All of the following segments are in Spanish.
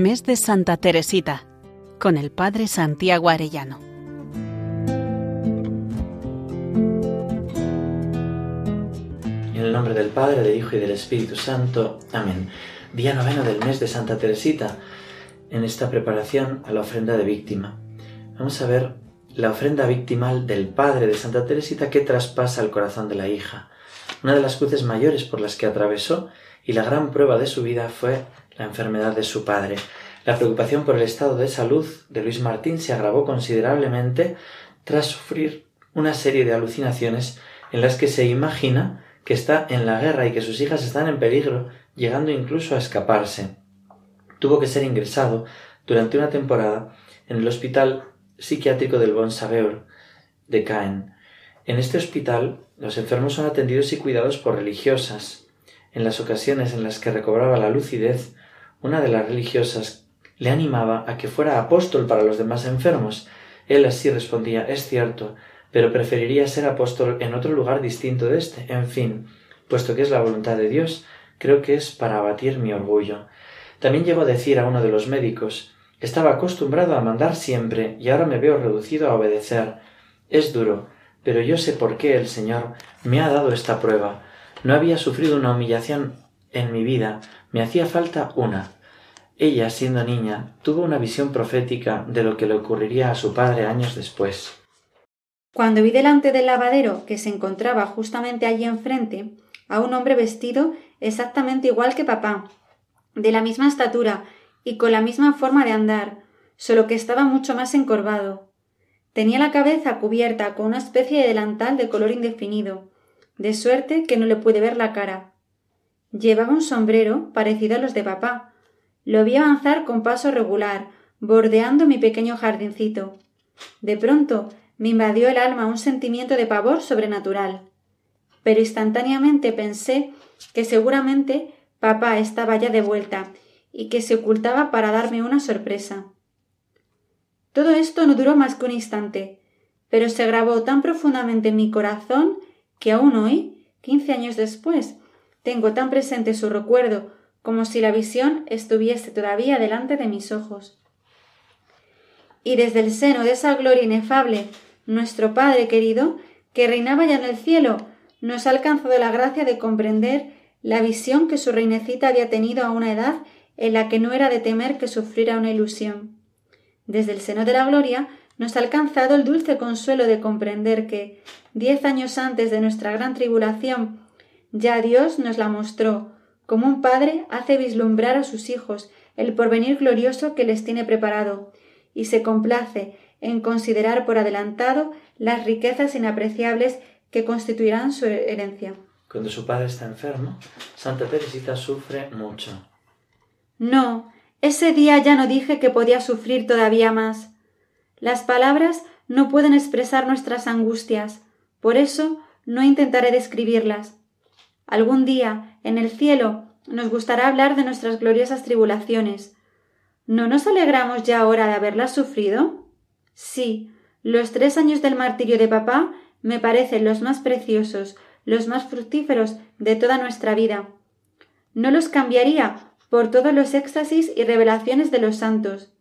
Mes de Santa Teresita, con el Padre Santiago Arellano. En el nombre del Padre, del Hijo y del Espíritu Santo. Amén. Día noveno del mes de Santa Teresita, en esta preparación a la ofrenda de víctima. Vamos a ver la ofrenda victimal del Padre de Santa Teresita que traspasa el corazón de la hija. Una de las cruces mayores por las que atravesó y la gran prueba de su vida fue la enfermedad de su padre. La preocupación por el estado de salud de Luis Martín se agravó considerablemente tras sufrir una serie de alucinaciones en las que se imagina que está en la guerra y que sus hijas están en peligro, llegando incluso a escaparse. Tuvo que ser ingresado durante una temporada en el hospital psiquiátrico del Bon Saveur de Caen. En este hospital los enfermos son atendidos y cuidados por religiosas. En las ocasiones en las que recobraba la lucidez, una de las religiosas le animaba a que fuera apóstol para los demás enfermos. Él así respondía Es cierto, pero preferiría ser apóstol en otro lugar distinto de este. En fin, puesto que es la voluntad de Dios, creo que es para abatir mi orgullo. También llegó a decir a uno de los médicos Estaba acostumbrado a mandar siempre y ahora me veo reducido a obedecer. Es duro, pero yo sé por qué el Señor me ha dado esta prueba. No había sufrido una humillación en mi vida, me hacía falta una. Ella, siendo niña, tuvo una visión profética de lo que le ocurriría a su padre años después. Cuando vi delante del lavadero, que se encontraba justamente allí enfrente, a un hombre vestido exactamente igual que papá, de la misma estatura y con la misma forma de andar, solo que estaba mucho más encorvado. Tenía la cabeza cubierta con una especie de delantal de color indefinido, de suerte que no le pude ver la cara. Llevaba un sombrero parecido a los de papá. Lo vi avanzar con paso regular, bordeando mi pequeño jardincito. De pronto me invadió el alma un sentimiento de pavor sobrenatural. Pero instantáneamente pensé que seguramente papá estaba ya de vuelta y que se ocultaba para darme una sorpresa. Todo esto no duró más que un instante, pero se grabó tan profundamente en mi corazón que aún hoy, quince años después, tengo tan presente su recuerdo como si la visión estuviese todavía delante de mis ojos. Y desde el seno de esa gloria inefable, nuestro Padre querido, que reinaba ya en el cielo, nos ha alcanzado la gracia de comprender la visión que su reinecita había tenido a una edad en la que no era de temer que sufriera una ilusión. Desde el seno de la gloria nos ha alcanzado el dulce consuelo de comprender que, diez años antes de nuestra gran tribulación, ya Dios nos la mostró, como un padre hace vislumbrar a sus hijos el porvenir glorioso que les tiene preparado, y se complace en considerar por adelantado las riquezas inapreciables que constituirán su herencia. Cuando su padre está enfermo, Santa Teresita sufre mucho. No, ese día ya no dije que podía sufrir todavía más. Las palabras no pueden expresar nuestras angustias, por eso no intentaré describirlas. Algún día, en el cielo, nos gustará hablar de nuestras gloriosas tribulaciones. ¿No nos alegramos ya ahora de haberlas sufrido? Sí, los tres años del martirio de papá me parecen los más preciosos, los más fructíferos de toda nuestra vida. No los cambiaría por todos los éxtasis y revelaciones de los santos.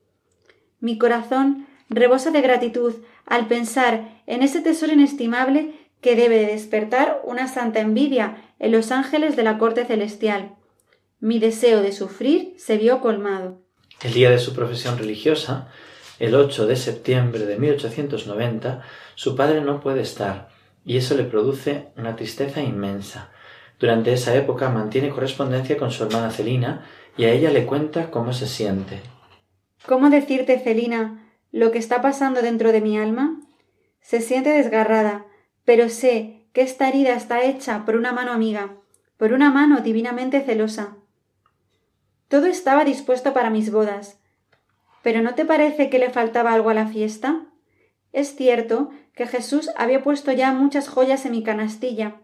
Mi corazón rebosa de gratitud al pensar en ese tesoro inestimable que debe despertar una santa envidia en los ángeles de la corte celestial. Mi deseo de sufrir se vio colmado. El día de su profesión religiosa, el 8 de septiembre de 1890, su padre no puede estar, y eso le produce una tristeza inmensa. Durante esa época mantiene correspondencia con su hermana Celina y a ella le cuenta cómo se siente. ¿Cómo decirte, Celina, lo que está pasando dentro de mi alma? Se siente desgarrada, pero sé que esta herida está hecha por una mano amiga, por una mano divinamente celosa. Todo estaba dispuesto para mis bodas. ¿Pero no te parece que le faltaba algo a la fiesta? Es cierto que Jesús había puesto ya muchas joyas en mi canastilla,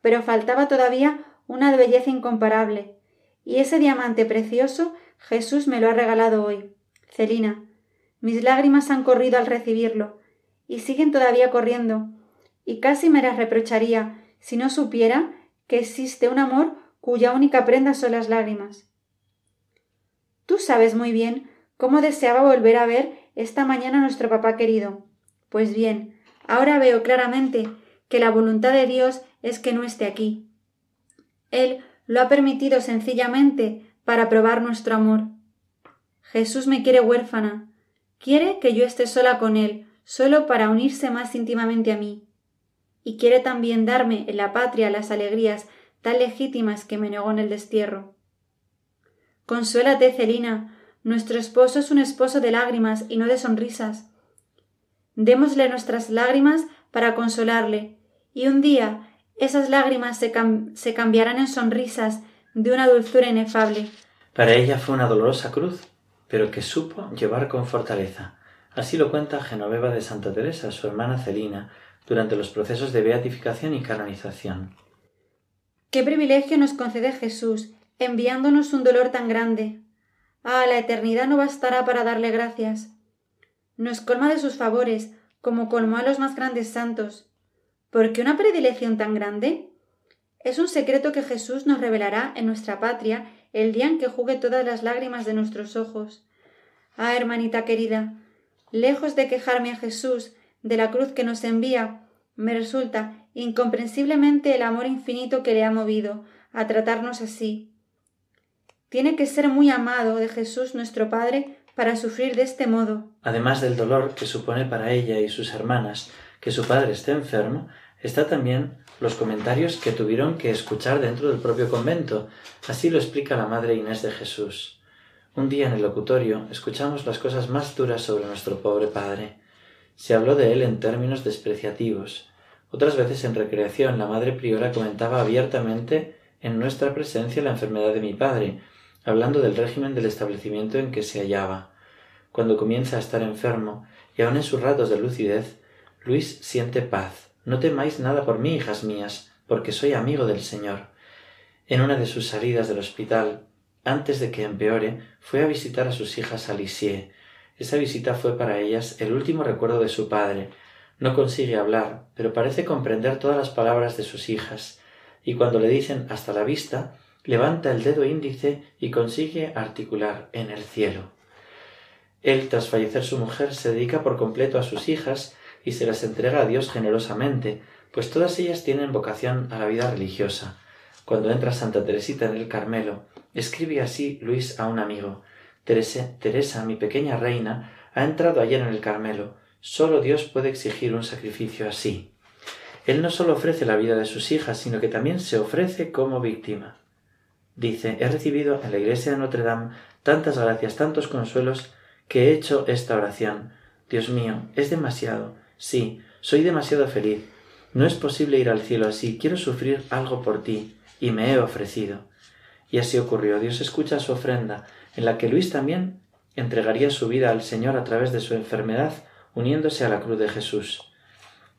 pero faltaba todavía una belleza incomparable, y ese diamante precioso Jesús me lo ha regalado hoy. Celina, mis lágrimas han corrido al recibirlo, y siguen todavía corriendo, y casi me las reprocharía si no supiera que existe un amor cuya única prenda son las lágrimas. Tú sabes muy bien cómo deseaba volver a ver esta mañana a nuestro papá querido. Pues bien, ahora veo claramente que la voluntad de Dios es que no esté aquí. Él lo ha permitido sencillamente para probar nuestro amor. Jesús me quiere huérfana, quiere que yo esté sola con Él, solo para unirse más íntimamente a mí. Y quiere también darme en la patria las alegrías tan legítimas que me negó en el destierro. Consuélate, Celina, nuestro esposo es un esposo de lágrimas y no de sonrisas. Démosle nuestras lágrimas para consolarle, y un día esas lágrimas se, se cambiarán en sonrisas de una dulzura inefable. Para ella fue una dolorosa cruz, pero que supo llevar con fortaleza. Así lo cuenta Genoveva de Santa Teresa, su hermana Celina, durante los procesos de beatificación y canonización. Qué privilegio nos concede Jesús, enviándonos un dolor tan grande. Ah, la eternidad no bastará para darle gracias. Nos colma de sus favores, como colmó a los más grandes santos. ¿Por qué una predilección tan grande? Es un secreto que Jesús nos revelará en nuestra patria el día en que jugue todas las lágrimas de nuestros ojos. Ah, hermanita querida, lejos de quejarme a Jesús de la cruz que nos envía, me resulta incomprensiblemente el amor infinito que le ha movido a tratarnos así. Tiene que ser muy amado de Jesús nuestro Padre para sufrir de este modo. Además del dolor que supone para ella y sus hermanas que su padre esté enfermo, está también los comentarios que tuvieron que escuchar dentro del propio convento. Así lo explica la Madre Inés de Jesús. Un día en el locutorio escuchamos las cosas más duras sobre nuestro pobre padre. Se habló de él en términos despreciativos. Otras veces en recreación la Madre Priora comentaba abiertamente en nuestra presencia la enfermedad de mi padre, hablando del régimen del establecimiento en que se hallaba. Cuando comienza a estar enfermo, y aun en sus ratos de lucidez, Luis siente paz, no temáis nada por mí, hijas mías, porque soy amigo del Señor. En una de sus salidas del hospital, antes de que empeore, fue a visitar a sus hijas a Lisieux. Esa visita fue para ellas el último recuerdo de su padre. No consigue hablar, pero parece comprender todas las palabras de sus hijas, y cuando le dicen hasta la vista, levanta el dedo índice y consigue articular en el cielo. Él, tras fallecer su mujer, se dedica por completo a sus hijas y se las entrega a Dios generosamente, pues todas ellas tienen vocación a la vida religiosa. Cuando entra Santa Teresita en el Carmelo, escribe así Luis a un amigo Teresa, mi pequeña reina, ha entrado ayer en el Carmelo. Solo Dios puede exigir un sacrificio así. Él no solo ofrece la vida de sus hijas, sino que también se ofrece como víctima. Dice, he recibido en la iglesia de Notre Dame tantas gracias, tantos consuelos, que he hecho esta oración. Dios mío, es demasiado. Sí, soy demasiado feliz. No es posible ir al cielo así. Quiero sufrir algo por ti. Y me he ofrecido. Y así ocurrió. Dios escucha su ofrenda, en la que Luis también entregaría su vida al Señor a través de su enfermedad, uniéndose a la cruz de Jesús.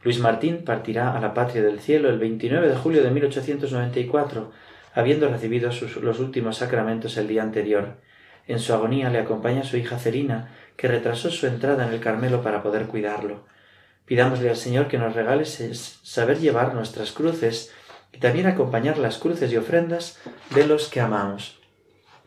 Luis Martín partirá a la patria del cielo el 29 de julio de 1894, habiendo recibido los últimos sacramentos el día anterior. En su agonía le acompaña su hija Cerina, que retrasó su entrada en el Carmelo para poder cuidarlo. Pidámosle al Señor que nos regale saber llevar nuestras cruces y también acompañar las cruces y ofrendas de los que amamos.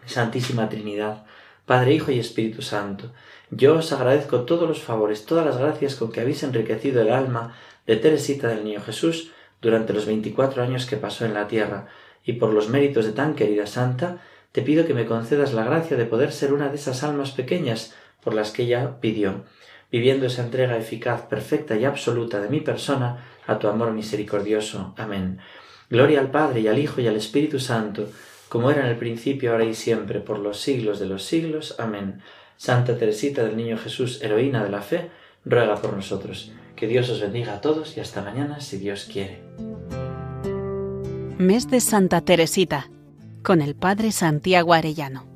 Santísima Trinidad, Padre, Hijo y Espíritu Santo, yo os agradezco todos los favores, todas las gracias con que habéis enriquecido el alma de Teresita del Niño Jesús durante los veinticuatro años que pasó en la tierra, y por los méritos de tan querida Santa, te pido que me concedas la gracia de poder ser una de esas almas pequeñas por las que ella pidió viviendo esa entrega eficaz, perfecta y absoluta de mi persona a tu amor misericordioso. Amén. Gloria al Padre y al Hijo y al Espíritu Santo, como era en el principio, ahora y siempre, por los siglos de los siglos. Amén. Santa Teresita del Niño Jesús, heroína de la fe, ruega por nosotros. Que Dios os bendiga a todos y hasta mañana, si Dios quiere. Mes de Santa Teresita, con el Padre Santiago Arellano.